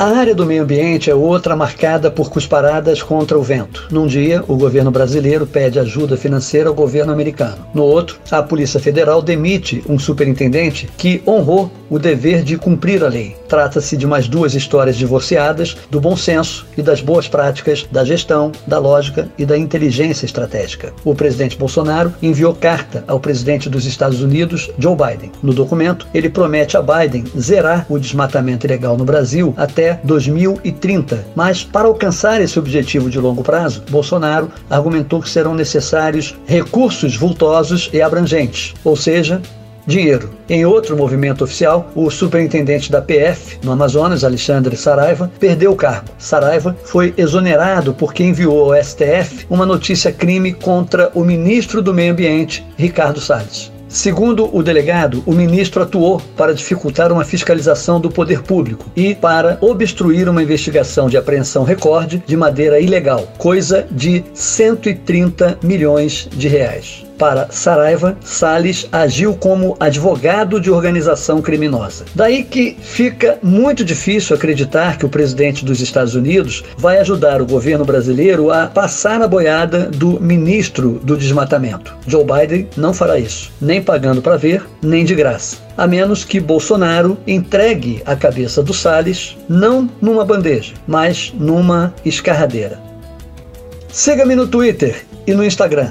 A área do meio ambiente é outra marcada por cusparadas contra o vento. Num dia, o governo brasileiro pede ajuda financeira ao governo americano. No outro, a Polícia Federal demite um superintendente que honrou o dever de cumprir a lei. Trata-se de mais duas histórias divorciadas do bom senso e das boas práticas da gestão, da lógica e da inteligência estratégica. O presidente Bolsonaro enviou carta ao presidente dos Estados Unidos, Joe Biden. No documento, ele promete a Biden zerar o desmatamento ilegal no Brasil até 2030. Mas, para alcançar esse objetivo de longo prazo, Bolsonaro argumentou que serão necessários recursos vultosos e abrangentes, ou seja, dinheiro. Em outro movimento oficial, o superintendente da PF no Amazonas, Alexandre Saraiva, perdeu o cargo. Saraiva foi exonerado porque enviou ao STF uma notícia crime contra o ministro do Meio Ambiente, Ricardo Salles. Segundo o delegado, o ministro atuou para dificultar uma fiscalização do poder público e para obstruir uma investigação de apreensão recorde de madeira ilegal, coisa de 130 milhões de reais para Saraiva, Salles agiu como advogado de organização criminosa. Daí que fica muito difícil acreditar que o presidente dos Estados Unidos vai ajudar o governo brasileiro a passar a boiada do ministro do desmatamento. Joe Biden não fará isso, nem pagando para ver, nem de graça. A menos que Bolsonaro entregue a cabeça do Salles não numa bandeja, mas numa escarradeira. Siga-me no Twitter e no Instagram